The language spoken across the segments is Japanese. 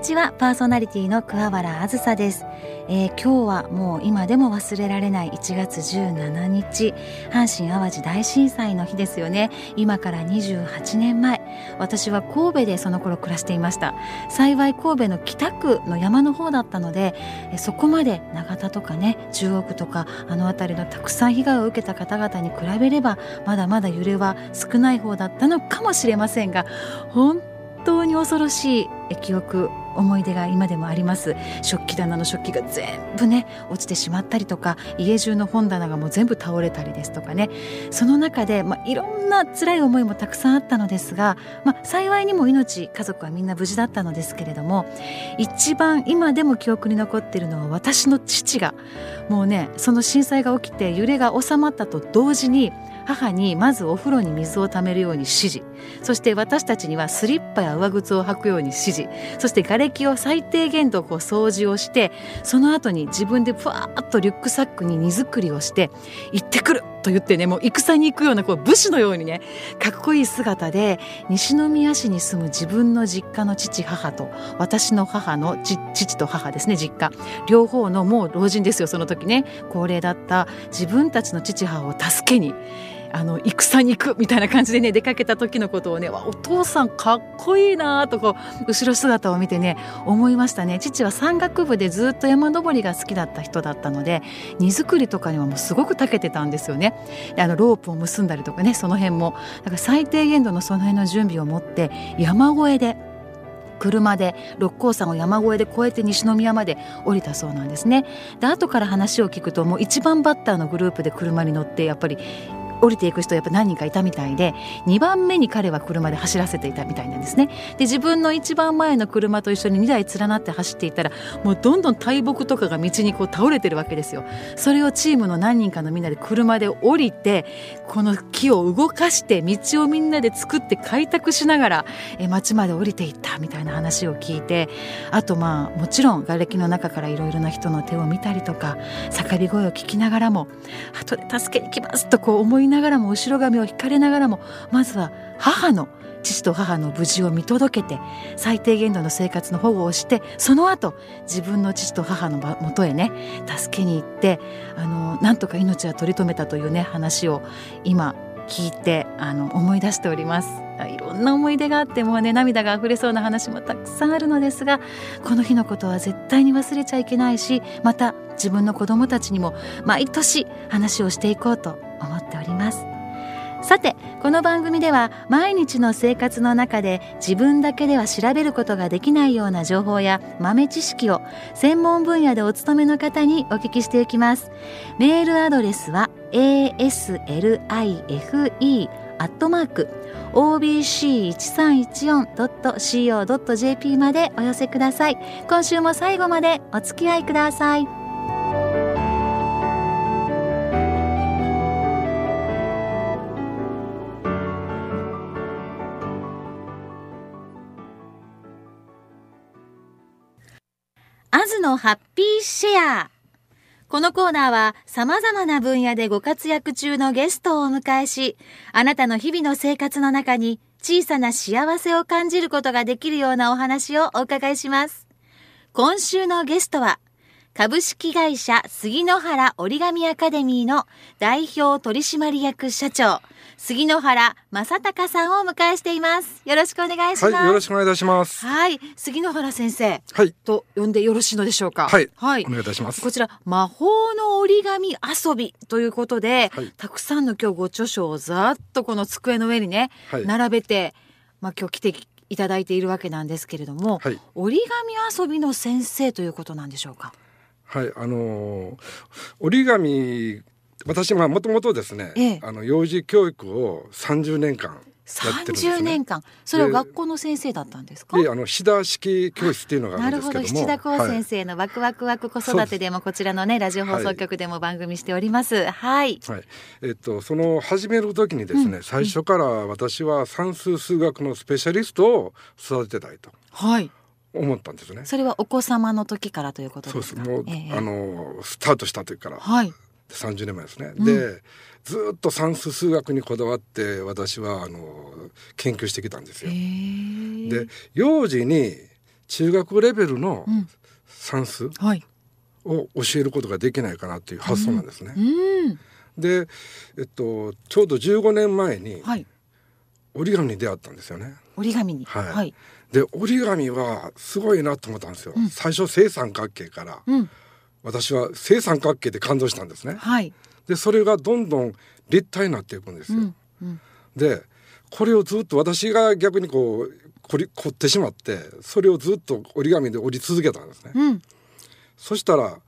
にちは。パーソナリティの桑原あずさです、えー、今日はもう今でも忘れられない1月17日。阪神淡路大震災の日ですよね。今から28年前。私は神戸でその頃暮らしていました。幸い神戸の北区の山の方だったのでそこまで長田とかね中央区とかあの辺りのたくさん被害を受けた方々に比べればまだまだ揺れは少ない方だったのかもしれませんが本当に恐ろしい記憶思い出が今でもあります。食器棚の食器が全部ね落ちてしまったりとか家中の本棚がもう全部倒れたりですとかね。その中で、まあ、いろんな辛い思いもたくさんあったのですが、まあ、幸いにも命家族はみんな無事だったのですけれども一番今でも記憶に残っているのは私の父がもうねその震災が起きて揺れが収まったと同時に母にまずお風呂に水をためるように指示。そして私たちにはスリッパや上靴を履くように指示そして瓦礫を最低限度こう掃除をしてその後に自分でふわーっとリュックサックに荷造りをして行ってくると言ってねもう戦に行くようなこう武士のようにねかっこいい姿で西宮市に住む自分の実家の父母と私の母の父と母ですね実家。両方のもう老人ですよその時ね。高齢だった自分たちの父母を助けにあの戦に行くみたいな感じでね出かけた時のことをねお父さんかっこいいなとこう後ろ姿を見てね思いましたね。父は山岳部でずっと山登りが好きだった人だったので荷造りとかにはもうすごく長けてたんですよね。であのロープを結んだりとかねその辺も。だから最低限度のその辺の準備を持って山越えで車で六甲山を山越えで越えて西宮まで降りたそうなんですね。で後から話を聞くともう一番バッターのグループで車に乗ってやっぱり降りていく人やっぱ何人かいたみたいで2番目に彼は車で走らせていたみたいなんですね。で自分の一番前の車と一緒に2台連なって走っていたらもうどんどん大木とかが道にこう倒れてるわけですよ。それをチームの何人かのみんなで車で降りてこの木を動かして道をみんなで作って開拓しながらえ町まで降りていったみたいな話を聞いてあとまあもちろん瓦礫の中からいろいろな人の手を見たりとか叫び声を聞きながらも後で助けに来ますとこう思いながらも後ろ髪を引かれながらもまずは母の父と母の無事を見届けて最低限度の生活の保護をしてその後自分の父と母のもとへね助けに行ってあのなんとか命は取り留めたというね話を今聞いてあの思い出しております。いろんな思い出があってもうね涙が溢れそうな話もたくさんあるのですがこの日のことは絶対に忘れちゃいけないしまた自分の子供たちにも毎年話をしていこうと思っております。さてこの番組では毎日の生活の中で自分だけでは調べることができないような情報や豆知識を専門分野でお勤めの方にお聞きしていきます。メールアドレスは aslife アットマーク obc1314.co.jp までお寄せください。今週も最後までお付き合いください。アズのハッピーシェア。このコーナーは様々な分野でご活躍中のゲストをお迎えし、あなたの日々の生活の中に小さな幸せを感じることができるようなお話をお伺いします。今週のゲストは、株式会社杉野原折り紙アカデミーの代表取締役社長、杉野原正隆さんをお迎えしています。よろしくお願いします。はい、よろしくお願いいたします。はい、杉野原先生。はい。と呼んでよろしいのでしょうか？はい。はい。お願いいたします。こちら魔法の折り紙遊びということで、はい、たくさんの今日ご著書をざっとこの机の上にね、はい、並べて、まあ今日来ていただいているわけなんですけれども、はい、折り紙遊びの先生ということなんでしょうか？はい、あのー、折り紙私はもともとですね、ええ、あの幼児教育を30年間やってるんです、ね、年間。それは学校の先生だったんですか？あのシダ式教室っていうのがあるんですけども。なるほど。七田光先生のワクワクワク子育てでもこちらのねラジオ放送局でも番組しております。はい、はい、えっとその始める時にですね、うん、最初から私は算数数学のスペシャリストを育てたいとはい。思ったんですね。それはお子様の時からということですか？そうです。もう、えー、あのスタートした時から。はい。三十年前ですね。うん、で、ずっと算数数学にこだわって私はあの研究してきたんですよ。で、幼児に中学レベルの算数を教えることができないかなっていう発想なんですね。で、えっと、ちょうど15年前に折り紙に出会ったんですよね。折り紙に、はい、はい、で折り紙はすごいなと思ったんですよ。うん、最初正三角形から、うん、私は正三角形で感動したんですね。はい、でそれがどんどん立体になっていくんですよ。うんうん、でこれをずっと私が逆にこう凝り凝ってしまってそれをずっと折り紙で折り続けたんですね。うん、そしたら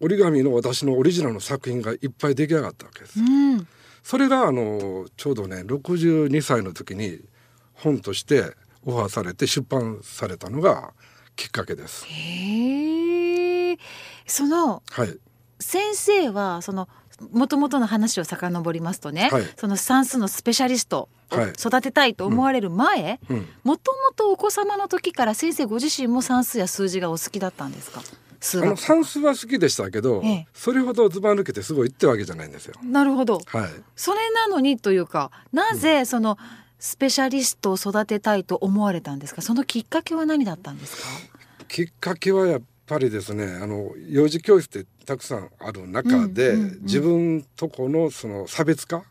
折り紙の私のオリジナルの作品がいっぱい出来上がったわけです。うん、それがあのちょうどね62歳の時に本としてオファーされて出版されたのがきっかけです。へその、はい、先生はそのもともとの話を遡りますとね、はい、その算数のスペシャリストを育てたいと思われる前もともとお子様の時から先生ご自身も算数や数字がお好きだったんですか？あの算数は好きでしたけど、ええ、それほどずば抜けてすごいってわけじゃないんですよ。なるほど、はい、それなのにというかなぜその、スペシャリストを育てたいと思われたんですか？そのきっかけは何だったんですか？きっかけはやっぱりですねあの幼児教室ってたくさんある中で、うんうんうん、自分とこのその差別化？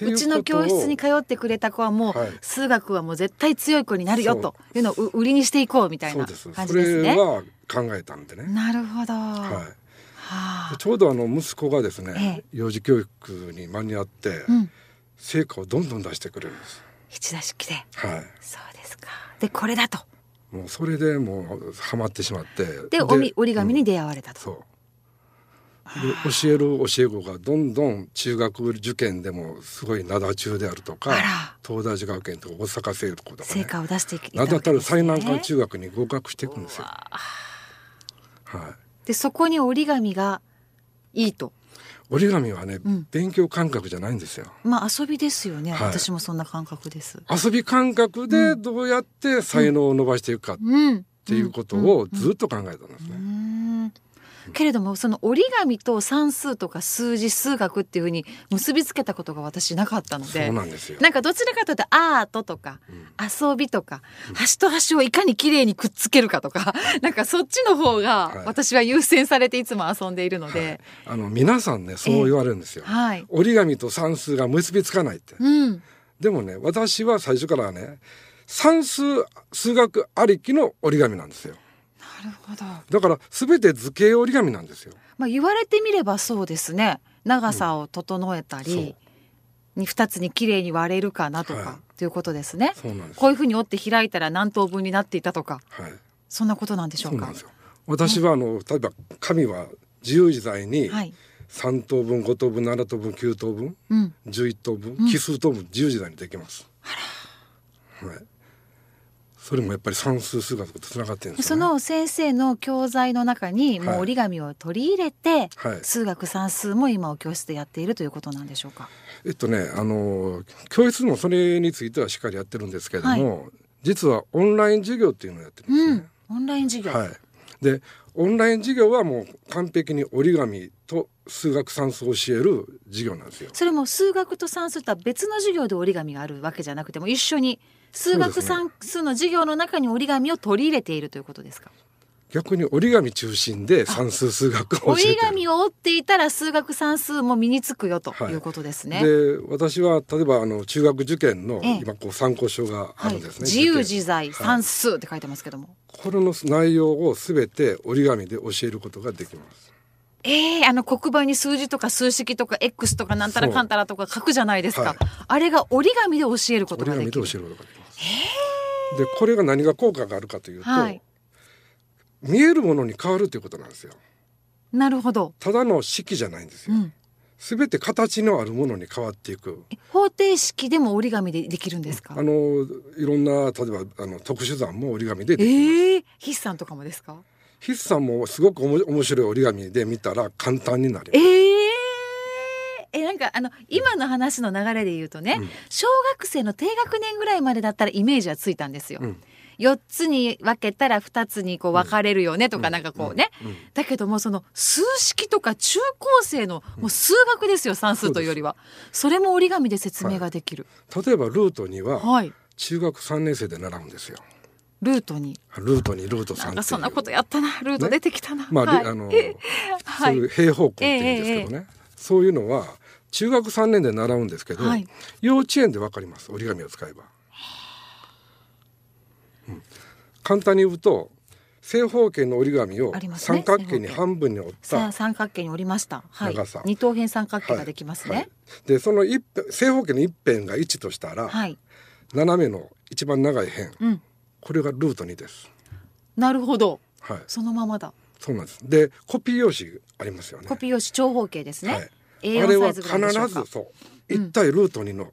うちの教室に通ってくれた子はもう、はい、数学はもう絶対強い子になるよというのを売りにしていこうみたいな感じですね。それは考えたんでね。なるほど。はい。はあ、ちょうどあの息子がですね、ええ、幼児教育に間に合って、うん、成果をどんどん出してくれるんです。一打式で。はい。そうですか。でこれだと。もうそれでもうハマってしまって。で折り紙に出会われたと、うん、そう。教える教え子がどんどん中学受験でもすごい灘中であるとか東大寺学園とか大阪生とか、ね、成果を出していき名だたる最難関中学に合格していくんですよ。はい、でそこに折り紙がいいと折り紙はね、うん、勉強感覚じゃないんですよ。まあ遊びですよね、はい、私もそんな感覚です。遊び感覚でどうやって才能を伸ばしていくかっていうことをずっと考えたんですね。けれどもその折り紙と算数とか数字数学っていうふうに結びつけたことが私なかったのでそうなんですよ。なんかどちらかというとアートとか、遊びとか、端と端をいかに綺麗にくっつけるかとか なんかそっちの方が私は優先されていつも遊んでいるので、はい、あの皆さんねそう言われるんですよ、はい、折り紙と算数が結びつかないって、うん、でもね私は最初からね算数数学ありきの折り紙なんですよ。なるほど。だから全て図形折り紙なんですよ。まあ言われてみればそうですね。長さを整えたり、うん、に2つに綺麗に割れるかなとか、はい、ということですね。こういうふうに折って開いたら何等分になっていたとか、はい、そんなことなんでしょうか？私はあの、例えば紙は自由自在に3等分5等分7等分9等分、うん、11等分奇数等分自由自在にできます。はいそれもやっぱり算数数学とつながってるんです、ね、その先生の教材の中にもう折り紙を取り入れて、はい、数学算数も今お教室でやっているということなんでしょうか？えっとねあの教室もそれについてはしっかりやってるんですけれども、はい、実はオンライン授業っていうのをやってるんですね。うん、オンライン授業。はい。でオンライン授業はもう完璧に折り紙と数学算数を教える授業なんですよ。それも数学と算数とは別の授業で折り紙があるわけじゃなくても一緒に数学算数の授業の中に折り紙を取り入れているということですか？逆に折り紙中心で算数数学を折り紙を折っていたら数学算数も身につくよということですね。はい、で私は例えばあの中学受験の今こう参考書があるんですね。はい、自由自在算数って書いてますけども、これの内容をすべて折り紙で教えることができます。ええー、あの黒板に数字とか数式とか X とかなんたらかんたらとか書くじゃないですか。はい、あれが折り紙で教えることができる。折り紙で教えることができます。えー、でこれが何が効果があるかというと、はい、見えるものに変わるということなんですよ。なるほど。ただの式じゃないんですよ。す、べ、て形のあるものに変わっていく。方程式でも折り紙でできるんですか？あのいろんな例えばあの特殊算も折り紙でできます。えー、筆算とかもですか？筆算もすごくおも面白い折り紙で見たら簡単になります。えーかあの今の話の流れで言うとね、うん、小学生の低学年ぐらいまでだったらイメージはついたんですよ。うん。4つに分けたら2つにこう分かれるよねとかなんかこうね、だけどもその数式とか中高生のもう数学ですよ算数というよりは。それも折り紙で説明ができる、はい、例えばルートには中学3年生で習うんですよ。ルートに。ルートにルート3なんそんなことやったな。ルート出てきたな、ね、まあ、はい、あの、そういう平方根って言うんですけどね、えーえー、そういうのは中学3年で習うんですけど、はい、幼稚園でわかります折り紙を使えば、うん、簡単に言うと正方形の折り紙を三角形に半分に折った、ね、三角形に折りました、はい、長さ。二等辺三角形ができますね、はい。はい、でその一正方形の一辺が1としたら、はい、斜めの一番長い辺、うん、これがルート2です。なるほど、はい、そのままだ。そうなんです。でコピー用紙ありますよね。コピー用紙長方形ですね、れは必ずそう。一体ルート2の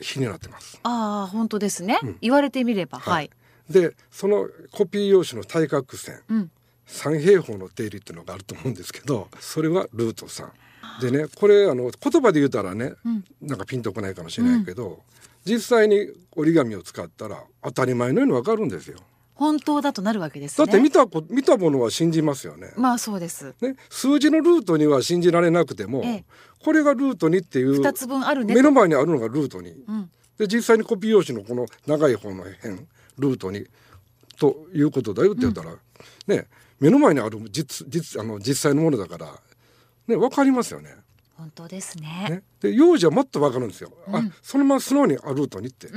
比になってます、うん、ああ本当ですね、うん、言われてみればはい、でそのコピー用紙の対角線、うん、三平方の定理っていうのがあると思うんですけどそれはルート3でねこれあの言葉で言うたらね、うん、なんかピンとこないかもしれないけど、実際に折り紙を使ったら当たり前のようにわかるんですよ。本当だとなるわけです、ね、だって見た見たものは信じますよね。まあそうです。ね、数字のルートには信じられなくても、ええ、これがルートにっていう二つ分あるね目の前にあるのがルートに、うん、で実際にコピー用紙のこの長い方の辺ルートにということだよって言ったら、うん、ね目の前にある実実あの実際のものだからねわかりますよね。本当ですね。ねで幼児はもっとわかるんですよ。うん、あそのまま素直にあルートにって。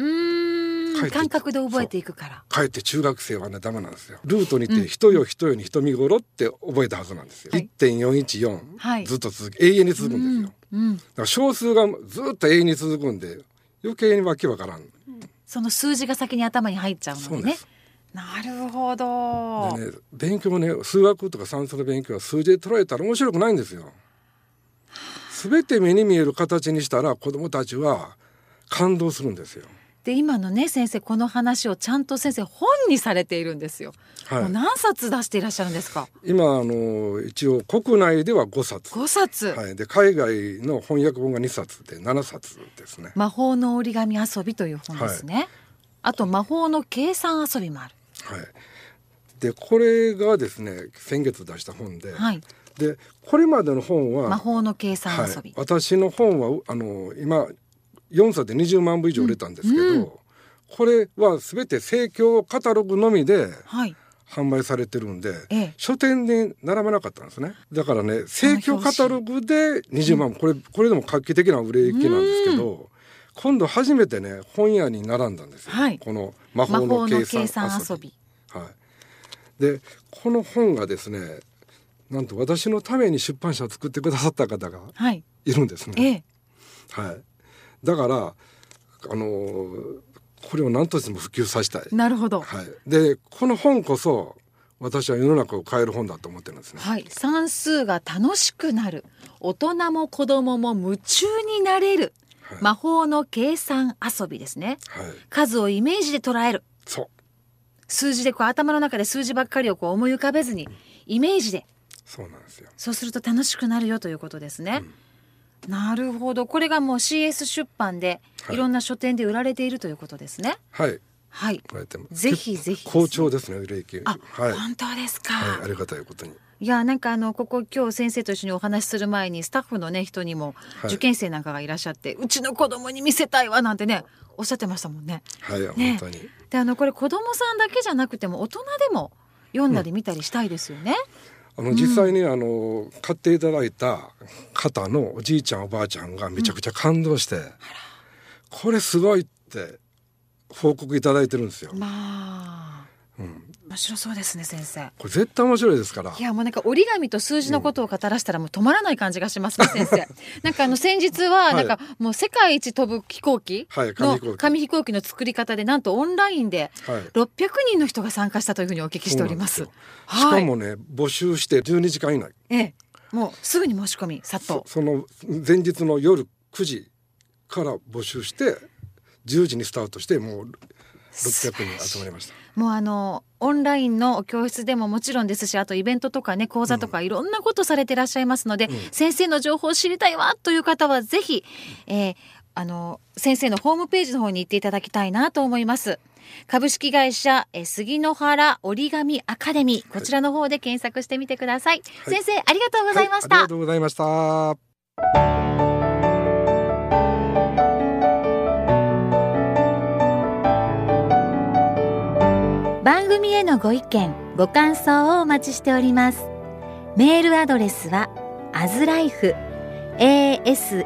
感覚で覚えていくから。かえって中学生はねダメなんですよ。ルートにて人よ人よに人見頃って覚えたはずなんですよ、はい、1.414、はい、ずっと続き永遠に続くんですよ、うんうん、だから小数がずっと永遠に続くんで余計にわけわからん、その数字が先に頭に入っちゃうのでね。なるほど、ね、勉強ね数学とか算数の勉強は数字で捉えたら面白くないんですよ。全て目に見える形にしたら子どもたちは感動するんですよ。で今のね先生この話をちゃんと先生本にされているんですよ。はい、何冊出していらっしゃるんですか？今あの一応国内では5冊。5冊。はい。で海外の翻訳本が2冊で7冊ですね。魔法の折り紙遊びという本ですね。はい、あと魔法の計算遊びもある。はい。でこれがですね先月出した本で。はい。でこれまでの本は魔法の計算遊び、はい、私の本はあの今4冊で20万部以上売れたんですけど、うんうん、これは全て盛況カタログのみで、販売されてるんで、ええ、書店で並ばなかったんですね。だからね盛況カタログで20万、うん、これこれでも画期的な売れ行きなんですけど、今度初めてね本屋に並んだんですよ、はい、この魔法の計算遊び。はい、でこの本がですねなんと私のために出版社を作ってくださった方がい。るんですね。はい、はい、だからあのー、これを何としても普及させたい。なるほど。はい。でこの本こそ私は世の中を変える本だと思ってるんですね。はい。算数が楽しくなる、大人も子供も夢中になれる、はい、魔法の計算遊びですね。はい。数をイメージで捉える。そう。数字でこう頭の中で数字ばっかりをこう思い浮かべずにイメージでそうなんですよそうすると楽しくなるよということですね、うん、なるほどこれがもう CS 出版で、い、ろんな書店で売られているということですねはいはい。ぜひぜひ、ね、好調ですね売れ行き。あ、はい、本当ですか、はい、ありがたいことに。いやなんかあのここ今日先生と一緒にお話しする前にスタッフのね人にも受験生なんかがいらっしゃって、はい、うちの子供に見せたいわなんてねおっしゃってましたもんね。はい、ね、本当に。であのこれ子供さんだけじゃなくても大人でも読んだり見たりしたいですよね。うんあの実際にあの買っていただいた方のおじいちゃんおばあちゃんがめちゃくちゃ感動して、これすごいって報告いただいてるんですよ。まあ、うん、面白そうですね先生。これ絶対面白いですから。いやもうなんか折り紙と数字のことを語らせたらもう止まらない感じがしますね、先生。なんかあの先日はなんかもう世界一飛ぶ飛行機の紙飛行機。の作り方でなんとオンラインで600人の人が参加したというふうにお聞きしております、はい、しかもね募集して12時間以内。ええ。もうすぐに申し込み殺到その前日の夜9時から募集して10時にスタートしてもう600人集まりましたもうあのオンラインの教室でももちろんですしあとイベントとかね講座とかいろんなことされてらっしゃいますので、うん、先生の情報を知りたいわという方はぜひ、えー、あの先生のホームページの方に行っていただきたいなと思います。株式会社え杉野原折り紙アカデミーこちらの方で検索してみてください、はい、先生ありがとうございました、はい、ありがとうございました番組へのご意見ご感想をお待ちしております。メールアドレスはアズライフ aslife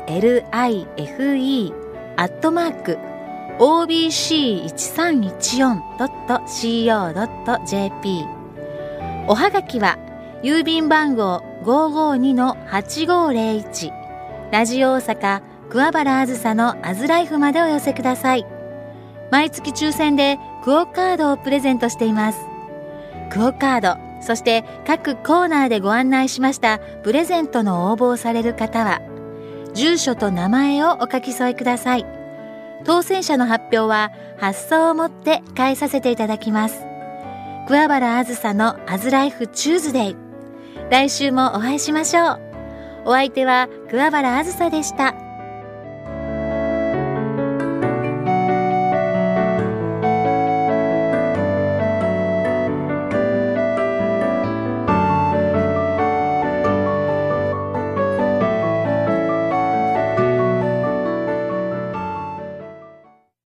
アットマーク obc1314.co.jp おはがきは郵便番号552-8501ラジオ大阪桑原あずさのアズライフまでお寄せください。毎月抽選でクオカードをプレゼントしています。クオカードそして各コーナーでご案内しましたプレゼントの応募をされる方は住所と名前をお書き添えください。当選者の発表は発送をもって返させていただきます。桑原あずさのアズライフチューズデイ。来週もお会いしましょう。お相手は桑原あずさでした。